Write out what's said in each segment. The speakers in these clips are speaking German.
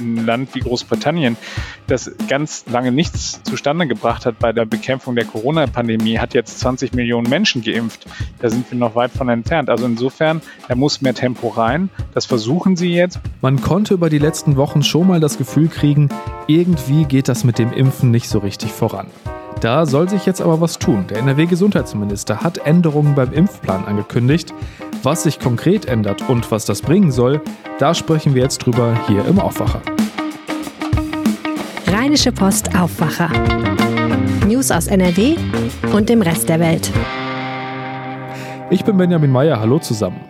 ein Land wie Großbritannien, das ganz lange nichts zustande gebracht hat bei der Bekämpfung der Corona-Pandemie, hat jetzt 20 Millionen Menschen geimpft. Da sind wir noch weit von entfernt. Also insofern, da muss mehr Tempo rein. Das versuchen sie jetzt. Man konnte über die letzten Wochen schon mal das Gefühl kriegen, irgendwie geht das mit dem Impfen nicht so richtig voran. Da soll sich jetzt aber was tun. Der NRW-Gesundheitsminister hat Änderungen beim Impfplan angekündigt. Was sich konkret ändert und was das bringen soll, da sprechen wir jetzt drüber hier im Aufwacher. Rheinische Post Aufwacher. News aus NRW und dem Rest der Welt. Ich bin Benjamin Meyer, hallo zusammen.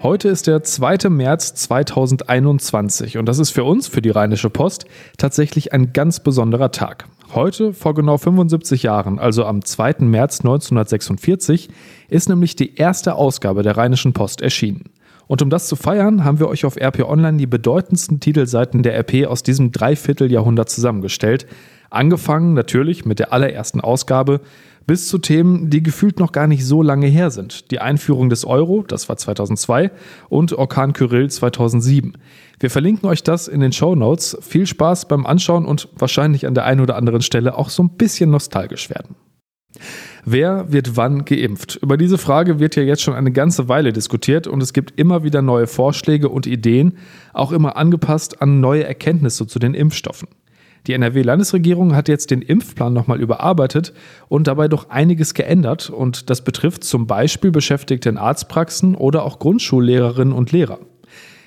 Heute ist der 2. März 2021 und das ist für uns, für die Rheinische Post, tatsächlich ein ganz besonderer Tag. Heute, vor genau 75 Jahren, also am 2. März 1946, ist nämlich die erste Ausgabe der Rheinischen Post erschienen. Und um das zu feiern, haben wir euch auf RP Online die bedeutendsten Titelseiten der RP aus diesem Dreivierteljahrhundert zusammengestellt. Angefangen natürlich mit der allerersten Ausgabe, bis zu Themen, die gefühlt noch gar nicht so lange her sind. Die Einführung des Euro, das war 2002, und Orkan Kyrill 2007. Wir verlinken euch das in den Show Notes. Viel Spaß beim Anschauen und wahrscheinlich an der einen oder anderen Stelle auch so ein bisschen nostalgisch werden. Wer wird wann geimpft? Über diese Frage wird ja jetzt schon eine ganze Weile diskutiert und es gibt immer wieder neue Vorschläge und Ideen, auch immer angepasst an neue Erkenntnisse zu den Impfstoffen. Die NRW-Landesregierung hat jetzt den Impfplan nochmal überarbeitet und dabei doch einiges geändert und das betrifft zum Beispiel Beschäftigte in Arztpraxen oder auch Grundschullehrerinnen und Lehrer.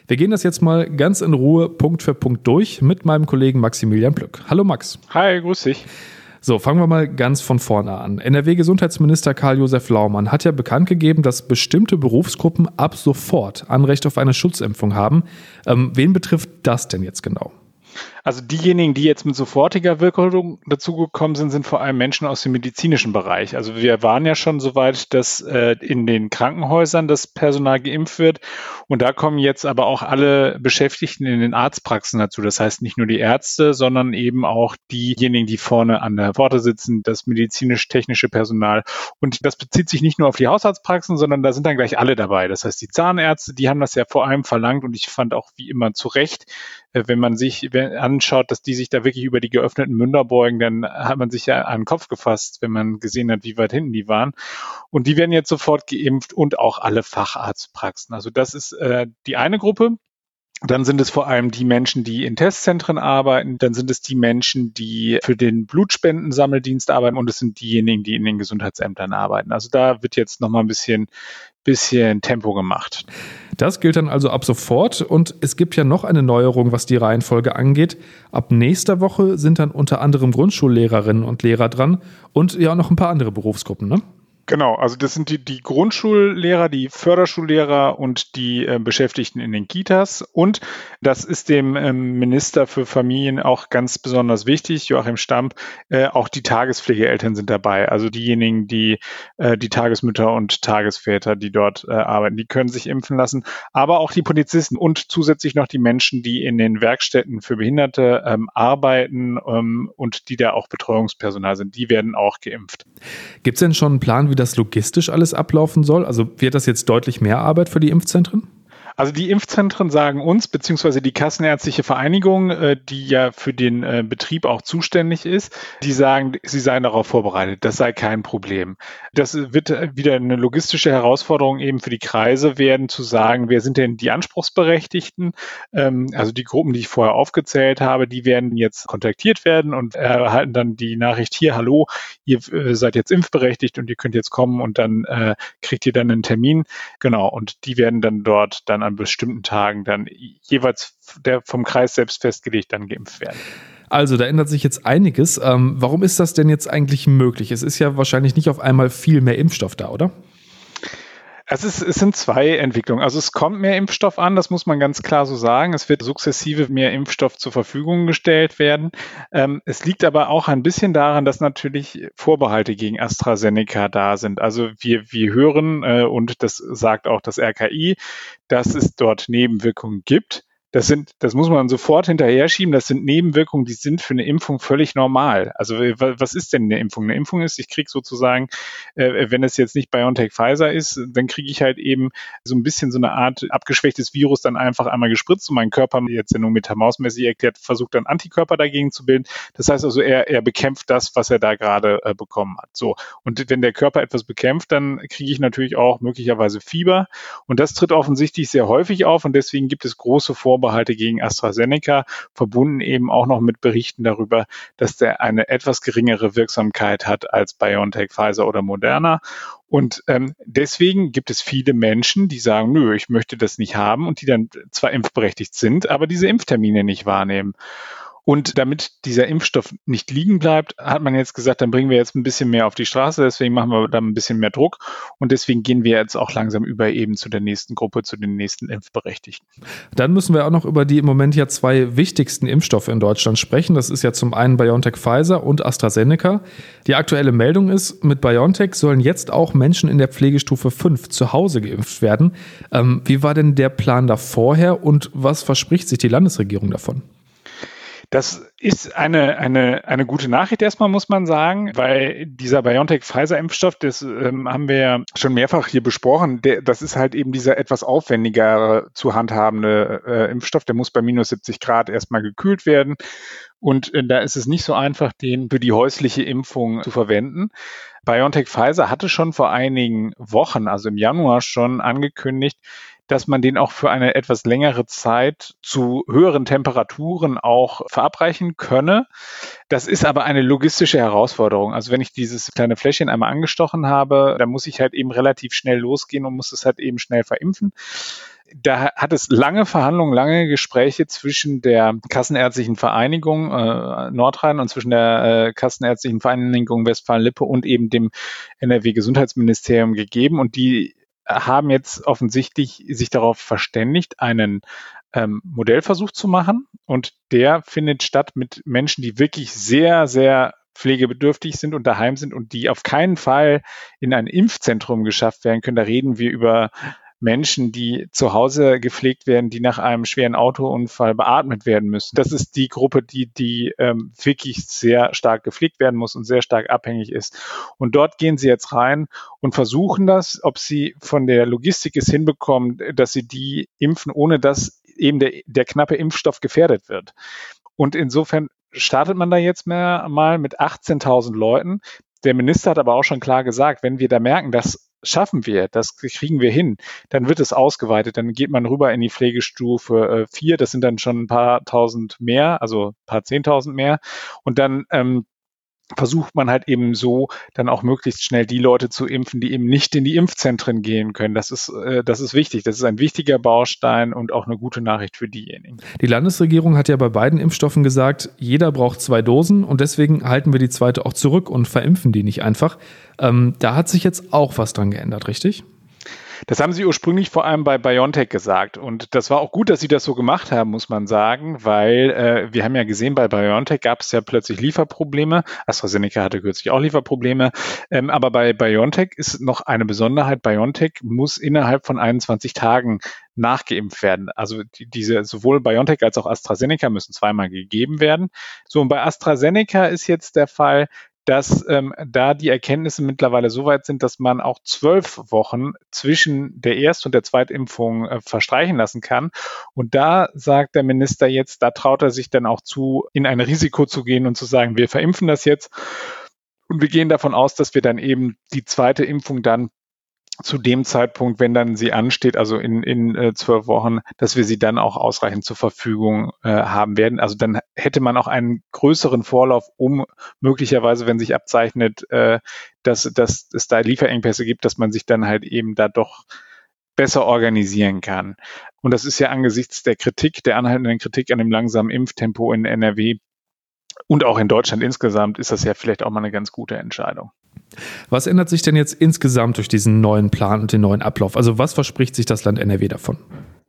Wir gehen das jetzt mal ganz in Ruhe Punkt für Punkt durch mit meinem Kollegen Maximilian Plück. Hallo Max. Hi, grüß dich. So, fangen wir mal ganz von vorne an. NRW-Gesundheitsminister Karl-Josef Laumann hat ja bekannt gegeben, dass bestimmte Berufsgruppen ab sofort Anrecht auf eine Schutzimpfung haben. Ähm, wen betrifft das denn jetzt genau? Also diejenigen, die jetzt mit sofortiger Wirkung dazugekommen sind, sind vor allem Menschen aus dem medizinischen Bereich. Also wir waren ja schon so weit, dass äh, in den Krankenhäusern das Personal geimpft wird. Und da kommen jetzt aber auch alle Beschäftigten in den Arztpraxen dazu. Das heißt nicht nur die Ärzte, sondern eben auch diejenigen, die vorne an der Pforte sitzen, das medizinisch-technische Personal. Und das bezieht sich nicht nur auf die Hausarztpraxen, sondern da sind dann gleich alle dabei. Das heißt, die Zahnärzte, die haben das ja vor allem verlangt und ich fand auch wie immer zu Recht, äh, wenn man sich anschaut, dass die sich da wirklich über die geöffneten Münder beugen, dann hat man sich ja den Kopf gefasst, wenn man gesehen hat, wie weit hinten die waren. Und die werden jetzt sofort geimpft und auch alle Facharztpraxen. Also das ist äh, die eine Gruppe. Dann sind es vor allem die Menschen, die in Testzentren arbeiten. Dann sind es die Menschen, die für den Blutspendensammeldienst arbeiten. Und es sind diejenigen, die in den Gesundheitsämtern arbeiten. Also da wird jetzt nochmal ein bisschen, bisschen Tempo gemacht. Das gilt dann also ab sofort. Und es gibt ja noch eine Neuerung, was die Reihenfolge angeht. Ab nächster Woche sind dann unter anderem Grundschullehrerinnen und Lehrer dran und ja noch ein paar andere Berufsgruppen, ne? Genau, also das sind die, die Grundschullehrer, die Förderschullehrer und die äh, Beschäftigten in den Kitas. Und das ist dem ähm, Minister für Familien auch ganz besonders wichtig, Joachim Stamp, äh, auch die Tagespflegeeltern sind dabei. Also diejenigen, die äh, die Tagesmütter und Tagesväter, die dort äh, arbeiten, die können sich impfen lassen. Aber auch die Polizisten und zusätzlich noch die Menschen, die in den Werkstätten für Behinderte ähm, arbeiten ähm, und die da auch Betreuungspersonal sind, die werden auch geimpft. Gibt es denn schon einen Plan, wie das logistisch alles ablaufen soll? Also wird das jetzt deutlich mehr Arbeit für die Impfzentren? Also die Impfzentren sagen uns, beziehungsweise die Kassenärztliche Vereinigung, äh, die ja für den äh, Betrieb auch zuständig ist, die sagen, sie seien darauf vorbereitet. Das sei kein Problem. Das wird wieder eine logistische Herausforderung eben für die Kreise werden, zu sagen, wer sind denn die Anspruchsberechtigten? Ähm, also die Gruppen, die ich vorher aufgezählt habe, die werden jetzt kontaktiert werden und erhalten dann die Nachricht hier, hallo, ihr äh, seid jetzt impfberechtigt und ihr könnt jetzt kommen und dann kriegt ihr dann einen Termin. Genau. Und die werden dann dort dann an bestimmten Tagen dann jeweils der vom Kreis selbst festgelegt dann geimpft werden. Also, da ändert sich jetzt einiges. Ähm, warum ist das denn jetzt eigentlich möglich? Es ist ja wahrscheinlich nicht auf einmal viel mehr Impfstoff da, oder? Es, ist, es sind zwei Entwicklungen. Also es kommt mehr Impfstoff an, das muss man ganz klar so sagen. Es wird sukzessive mehr Impfstoff zur Verfügung gestellt werden. Ähm, es liegt aber auch ein bisschen daran, dass natürlich Vorbehalte gegen AstraZeneca da sind. Also wir, wir hören, äh, und das sagt auch das RKI, dass es dort Nebenwirkungen gibt. Das sind, das muss man sofort hinterher schieben. Das sind Nebenwirkungen, die sind für eine Impfung völlig normal. Also was ist denn eine Impfung? Eine Impfung ist, ich kriege sozusagen, äh, wenn es jetzt nicht BioNTech Pfizer ist, dann kriege ich halt eben so ein bisschen so eine Art abgeschwächtes Virus dann einfach einmal gespritzt und mein Körper, jetzt ja nur metamausmäßig erklärt, versucht dann Antikörper dagegen zu bilden. Das heißt also, er, er bekämpft das, was er da gerade äh, bekommen hat. So. Und wenn der Körper etwas bekämpft, dann kriege ich natürlich auch möglicherweise Fieber. Und das tritt offensichtlich sehr häufig auf und deswegen gibt es große Vorbehalte gegen AstraZeneca, verbunden eben auch noch mit Berichten darüber, dass der eine etwas geringere Wirksamkeit hat als BioNTech, Pfizer oder Moderna. Und ähm, deswegen gibt es viele Menschen, die sagen, nö, ich möchte das nicht haben und die dann zwar impfberechtigt sind, aber diese Impftermine nicht wahrnehmen. Und damit dieser Impfstoff nicht liegen bleibt, hat man jetzt gesagt, dann bringen wir jetzt ein bisschen mehr auf die Straße, deswegen machen wir da ein bisschen mehr Druck und deswegen gehen wir jetzt auch langsam über eben zu der nächsten Gruppe, zu den nächsten Impfberechtigten. Dann müssen wir auch noch über die im Moment ja zwei wichtigsten Impfstoffe in Deutschland sprechen. Das ist ja zum einen BioNTech Pfizer und AstraZeneca. Die aktuelle Meldung ist, mit BioNTech sollen jetzt auch Menschen in der Pflegestufe 5 zu Hause geimpft werden. Ähm, wie war denn der Plan da vorher und was verspricht sich die Landesregierung davon? Das ist eine, eine, eine gute Nachricht erstmal, muss man sagen, weil dieser BioNTech-Pfizer-Impfstoff, das ähm, haben wir ja schon mehrfach hier besprochen, der, das ist halt eben dieser etwas aufwendiger zu handhabende äh, Impfstoff, der muss bei minus 70 Grad erstmal gekühlt werden. Und äh, da ist es nicht so einfach, den für die häusliche Impfung zu verwenden. BioNTech Pfizer hatte schon vor einigen Wochen, also im Januar schon angekündigt, dass man den auch für eine etwas längere Zeit zu höheren Temperaturen auch verabreichen könne. Das ist aber eine logistische Herausforderung. Also wenn ich dieses kleine Fläschchen einmal angestochen habe, dann muss ich halt eben relativ schnell losgehen und muss es halt eben schnell verimpfen da hat es lange Verhandlungen, lange Gespräche zwischen der Kassenärztlichen Vereinigung äh, Nordrhein und zwischen der äh, Kassenärztlichen Vereinigung Westfalen-Lippe und eben dem NRW-Gesundheitsministerium gegeben. Und die haben jetzt offensichtlich sich darauf verständigt, einen ähm, Modellversuch zu machen. Und der findet statt mit Menschen, die wirklich sehr, sehr pflegebedürftig sind und daheim sind und die auf keinen Fall in ein Impfzentrum geschafft werden können. Da reden wir über Menschen, die zu Hause gepflegt werden, die nach einem schweren Autounfall beatmet werden müssen. Das ist die Gruppe, die, die ähm, wirklich sehr stark gepflegt werden muss und sehr stark abhängig ist. Und dort gehen sie jetzt rein und versuchen das, ob sie von der Logistik es hinbekommen, dass sie die impfen, ohne dass eben der, der knappe Impfstoff gefährdet wird. Und insofern startet man da jetzt mehr, mal mit 18.000 Leuten. Der Minister hat aber auch schon klar gesagt, wenn wir da merken, dass schaffen wir, das kriegen wir hin, dann wird es ausgeweitet, dann geht man rüber in die Pflegestufe 4, äh, das sind dann schon ein paar tausend mehr, also ein paar zehntausend mehr. Und dann ähm, versucht man halt eben so dann auch möglichst schnell die Leute zu impfen, die eben nicht in die Impfzentren gehen können. Das ist, äh, das ist wichtig. Das ist ein wichtiger Baustein und auch eine gute Nachricht für diejenigen. Die Landesregierung hat ja bei beiden Impfstoffen gesagt, jeder braucht zwei Dosen und deswegen halten wir die zweite auch zurück und verimpfen die nicht einfach. Ähm, da hat sich jetzt auch was dran geändert, richtig? Das haben sie ursprünglich vor allem bei BioNTech gesagt. Und das war auch gut, dass sie das so gemacht haben, muss man sagen, weil äh, wir haben ja gesehen, bei BioNTech gab es ja plötzlich Lieferprobleme. AstraZeneca hatte kürzlich auch Lieferprobleme. Ähm, aber bei BioNTech ist noch eine Besonderheit. BioNTech muss innerhalb von 21 Tagen nachgeimpft werden. Also die, diese sowohl BioNTech als auch AstraZeneca müssen zweimal gegeben werden. So und bei AstraZeneca ist jetzt der Fall, dass ähm, da die Erkenntnisse mittlerweile so weit sind, dass man auch zwölf Wochen zwischen der Erst- und der Zweitimpfung äh, verstreichen lassen kann. Und da sagt der Minister jetzt, da traut er sich dann auch zu, in ein Risiko zu gehen und zu sagen, wir verimpfen das jetzt. Und wir gehen davon aus, dass wir dann eben die zweite Impfung dann zu dem Zeitpunkt, wenn dann sie ansteht, also in, in äh, zwölf Wochen, dass wir sie dann auch ausreichend zur Verfügung äh, haben werden. Also dann hätte man auch einen größeren Vorlauf, um möglicherweise, wenn sich abzeichnet, äh, dass, dass es da Lieferengpässe gibt, dass man sich dann halt eben da doch besser organisieren kann. Und das ist ja angesichts der Kritik, der anhaltenden Kritik an dem langsamen Impftempo in NRW und auch in Deutschland insgesamt, ist das ja vielleicht auch mal eine ganz gute Entscheidung. Was ändert sich denn jetzt insgesamt durch diesen neuen Plan und den neuen Ablauf? Also was verspricht sich das Land NRW davon?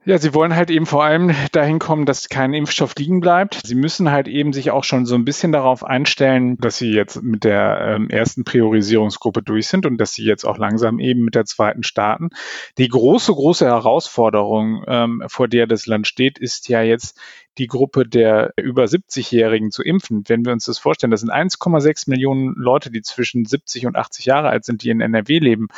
Ja, sie wollen halt eben vor allem dahin kommen, dass kein Impfstoff liegen bleibt. Sie müssen halt eben sich auch schon so ein bisschen darauf einstellen, dass sie jetzt mit der ähm, ersten Priorisierungsgruppe durch sind und dass sie jetzt auch langsam eben mit der zweiten starten. Die große, große Herausforderung, ähm, vor der das Land steht, ist ja jetzt die Gruppe der über 70-Jährigen zu impfen. Wenn wir uns das vorstellen, das sind 1,6 Millionen Leute, die zwischen 70 und 80 Jahre alt sind, die in NRW leben.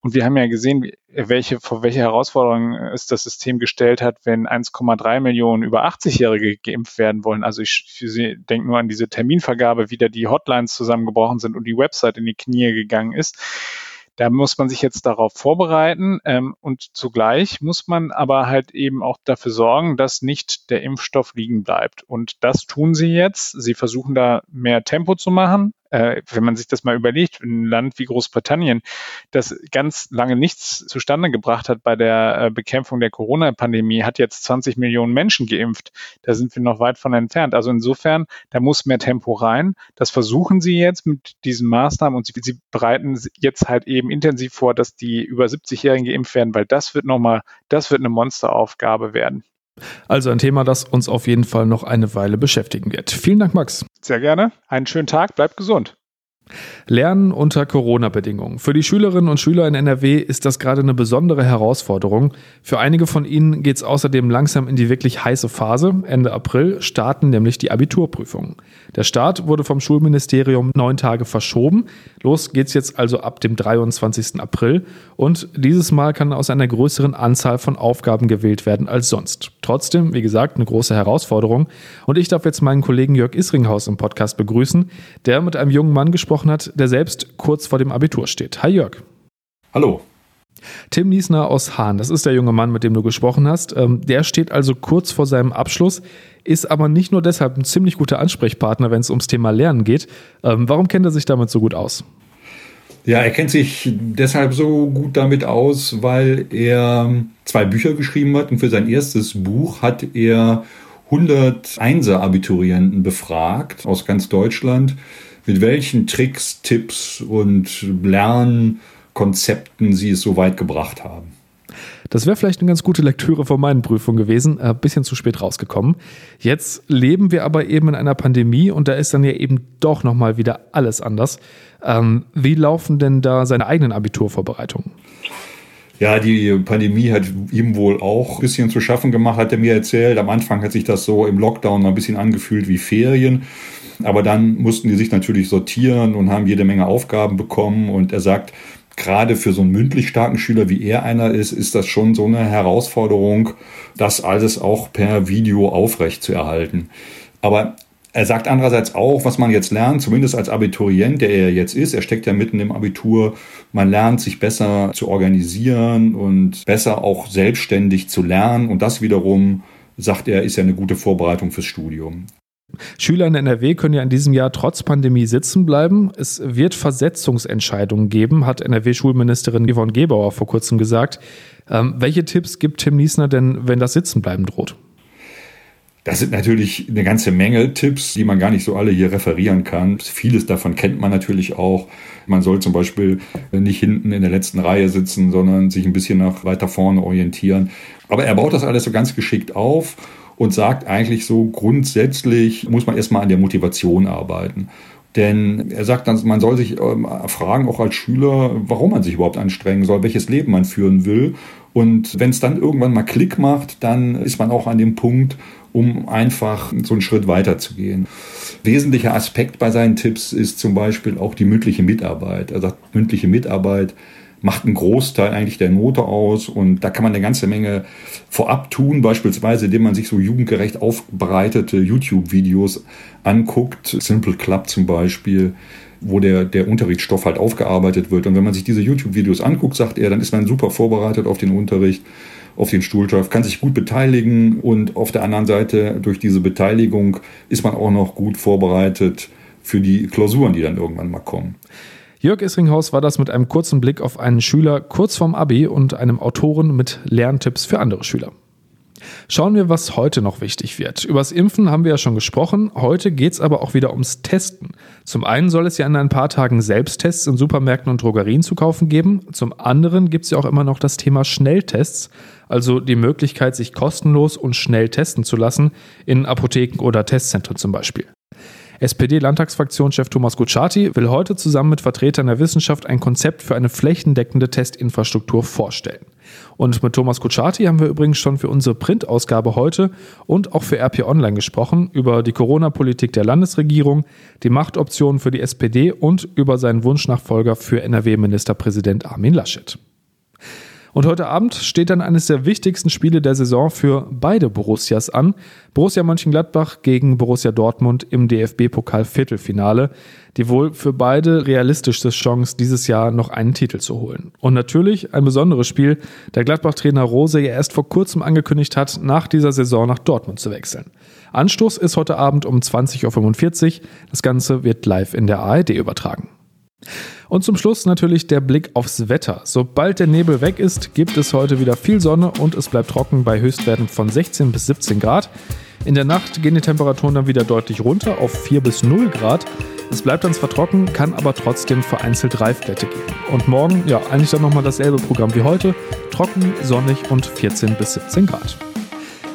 Und wir haben ja gesehen, welche, vor welche Herausforderungen es das System gestellt hat, wenn 1,3 Millionen über 80-Jährige geimpft werden wollen. Also ich, ich denke nur an diese Terminvergabe, wie da die Hotlines zusammengebrochen sind und die Website in die Knie gegangen ist. Da muss man sich jetzt darauf vorbereiten ähm, und zugleich muss man aber halt eben auch dafür sorgen, dass nicht der Impfstoff liegen bleibt. Und das tun sie jetzt. Sie versuchen da mehr Tempo zu machen äh, wenn man sich das mal überlegt, ein Land wie Großbritannien, das ganz lange nichts zustande gebracht hat bei der äh, Bekämpfung der Corona-Pandemie, hat jetzt 20 Millionen Menschen geimpft. Da sind wir noch weit von entfernt. Also insofern, da muss mehr Tempo rein. Das versuchen sie jetzt mit diesen Maßnahmen und sie, sie bereiten jetzt halt eben intensiv vor, dass die über 70-Jährigen geimpft werden, weil das wird nochmal, das wird eine Monsteraufgabe werden. Also ein Thema, das uns auf jeden Fall noch eine Weile beschäftigen wird. Vielen Dank, Max. Sehr gerne. Einen schönen Tag. Bleibt gesund. Lernen unter Corona-Bedingungen. Für die Schülerinnen und Schüler in NRW ist das gerade eine besondere Herausforderung. Für einige von ihnen geht es außerdem langsam in die wirklich heiße Phase. Ende April starten nämlich die Abiturprüfungen. Der Start wurde vom Schulministerium neun Tage verschoben. Los geht's jetzt also ab dem 23. April. Und dieses Mal kann aus einer größeren Anzahl von Aufgaben gewählt werden als sonst. Trotzdem, wie gesagt, eine große Herausforderung. Und ich darf jetzt meinen Kollegen Jörg Isringhaus im Podcast begrüßen, der mit einem jungen Mann gesprochen hat, der selbst kurz vor dem Abitur steht. Hi Jörg. Hallo. Tim Niesner aus Hahn, das ist der junge Mann, mit dem du gesprochen hast. Ähm, der steht also kurz vor seinem Abschluss, ist aber nicht nur deshalb ein ziemlich guter Ansprechpartner, wenn es ums Thema Lernen geht. Ähm, warum kennt er sich damit so gut aus? Ja, er kennt sich deshalb so gut damit aus, weil er zwei Bücher geschrieben hat und für sein erstes Buch hat er 100 Einser-Abiturienten befragt aus ganz Deutschland mit welchen Tricks, Tipps und Lernkonzepten Sie es so weit gebracht haben. Das wäre vielleicht eine ganz gute Lektüre von meinen Prüfungen gewesen, ein äh, bisschen zu spät rausgekommen. Jetzt leben wir aber eben in einer Pandemie und da ist dann ja eben doch nochmal wieder alles anders. Ähm, wie laufen denn da seine eigenen Abiturvorbereitungen? Ja, die Pandemie hat ihm wohl auch ein bisschen zu schaffen gemacht, hat er mir erzählt. Am Anfang hat sich das so im Lockdown mal ein bisschen angefühlt wie Ferien. Aber dann mussten die sich natürlich sortieren und haben jede Menge Aufgaben bekommen. Und er sagt, gerade für so einen mündlich starken Schüler, wie er einer ist, ist das schon so eine Herausforderung, das alles auch per Video aufrecht zu erhalten. Aber er sagt andererseits auch, was man jetzt lernt, zumindest als Abiturient, der er jetzt ist, er steckt ja mitten im Abitur, man lernt sich besser zu organisieren und besser auch selbstständig zu lernen. Und das wiederum, sagt er, ist ja eine gute Vorbereitung fürs Studium. Schüler in NRW können ja in diesem Jahr trotz Pandemie sitzen bleiben. Es wird Versetzungsentscheidungen geben, hat NRW-Schulministerin Yvonne Gebauer vor kurzem gesagt. Ähm, welche Tipps gibt Tim Niesner denn, wenn das Sitzenbleiben droht? Das sind natürlich eine ganze Menge Tipps, die man gar nicht so alle hier referieren kann. Vieles davon kennt man natürlich auch. Man soll zum Beispiel nicht hinten in der letzten Reihe sitzen, sondern sich ein bisschen nach weiter vorne orientieren. Aber er baut das alles so ganz geschickt auf und sagt eigentlich so, grundsätzlich muss man erstmal an der Motivation arbeiten. Denn er sagt dann, man soll sich ähm, fragen, auch als Schüler, warum man sich überhaupt anstrengen soll, welches Leben man führen will. Und wenn es dann irgendwann mal Klick macht, dann ist man auch an dem Punkt, um einfach so einen Schritt weiter zu gehen. Wesentlicher Aspekt bei seinen Tipps ist zum Beispiel auch die mündliche Mitarbeit. Er sagt, mündliche Mitarbeit macht einen Großteil eigentlich der Note aus und da kann man eine ganze Menge vorab tun, beispielsweise indem man sich so jugendgerecht aufbereitete YouTube-Videos anguckt, Simple Club zum Beispiel, wo der, der Unterrichtsstoff halt aufgearbeitet wird. Und wenn man sich diese YouTube-Videos anguckt, sagt er, dann ist man super vorbereitet auf den Unterricht, auf den Stuhlschrift, kann sich gut beteiligen und auf der anderen Seite durch diese Beteiligung ist man auch noch gut vorbereitet für die Klausuren, die dann irgendwann mal kommen. Jörg Isringhaus war das mit einem kurzen Blick auf einen Schüler kurz vorm Abi und einem Autoren mit Lerntipps für andere Schüler. Schauen wir, was heute noch wichtig wird. Übers Impfen haben wir ja schon gesprochen. Heute geht es aber auch wieder ums Testen. Zum einen soll es ja in ein paar Tagen Selbsttests in Supermärkten und Drogerien zu kaufen geben. Zum anderen gibt es ja auch immer noch das Thema Schnelltests, also die Möglichkeit, sich kostenlos und schnell testen zu lassen, in Apotheken oder Testzentren zum Beispiel. SPD-Landtagsfraktionschef Thomas Gucciati will heute zusammen mit Vertretern der Wissenschaft ein Konzept für eine flächendeckende Testinfrastruktur vorstellen. Und mit Thomas Kutschaty haben wir übrigens schon für unsere Printausgabe heute und auch für RP Online gesprochen über die Corona-Politik der Landesregierung, die Machtoptionen für die SPD und über seinen Wunschnachfolger für NRW-Ministerpräsident Armin Laschet. Und heute Abend steht dann eines der wichtigsten Spiele der Saison für beide Borussias an. Borussia Mönchengladbach gegen Borussia Dortmund im DFB-Pokal-Viertelfinale. Die wohl für beide realistischste Chance, dieses Jahr noch einen Titel zu holen. Und natürlich ein besonderes Spiel, da Gladbach-Trainer Rose ja erst vor kurzem angekündigt hat, nach dieser Saison nach Dortmund zu wechseln. Anstoß ist heute Abend um 20.45 Uhr. Das Ganze wird live in der ARD übertragen. Und zum Schluss natürlich der Blick aufs Wetter. Sobald der Nebel weg ist, gibt es heute wieder viel Sonne und es bleibt trocken bei Höchstwerten von 16 bis 17 Grad. In der Nacht gehen die Temperaturen dann wieder deutlich runter auf 4 bis 0 Grad. Es bleibt dann zwar trocken, kann aber trotzdem vereinzelt Reifblätte geben. Und morgen, ja, eigentlich dann nochmal dasselbe Programm wie heute. Trocken, sonnig und 14 bis 17 Grad.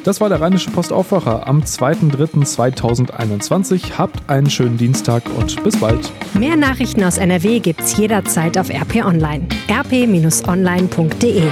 Das war der Rheinische Postaufwacher am 2.3.2021. Habt einen schönen Dienstag und bis bald. Mehr Nachrichten aus NRW gibt's jederzeit auf RP Online. rp-online.de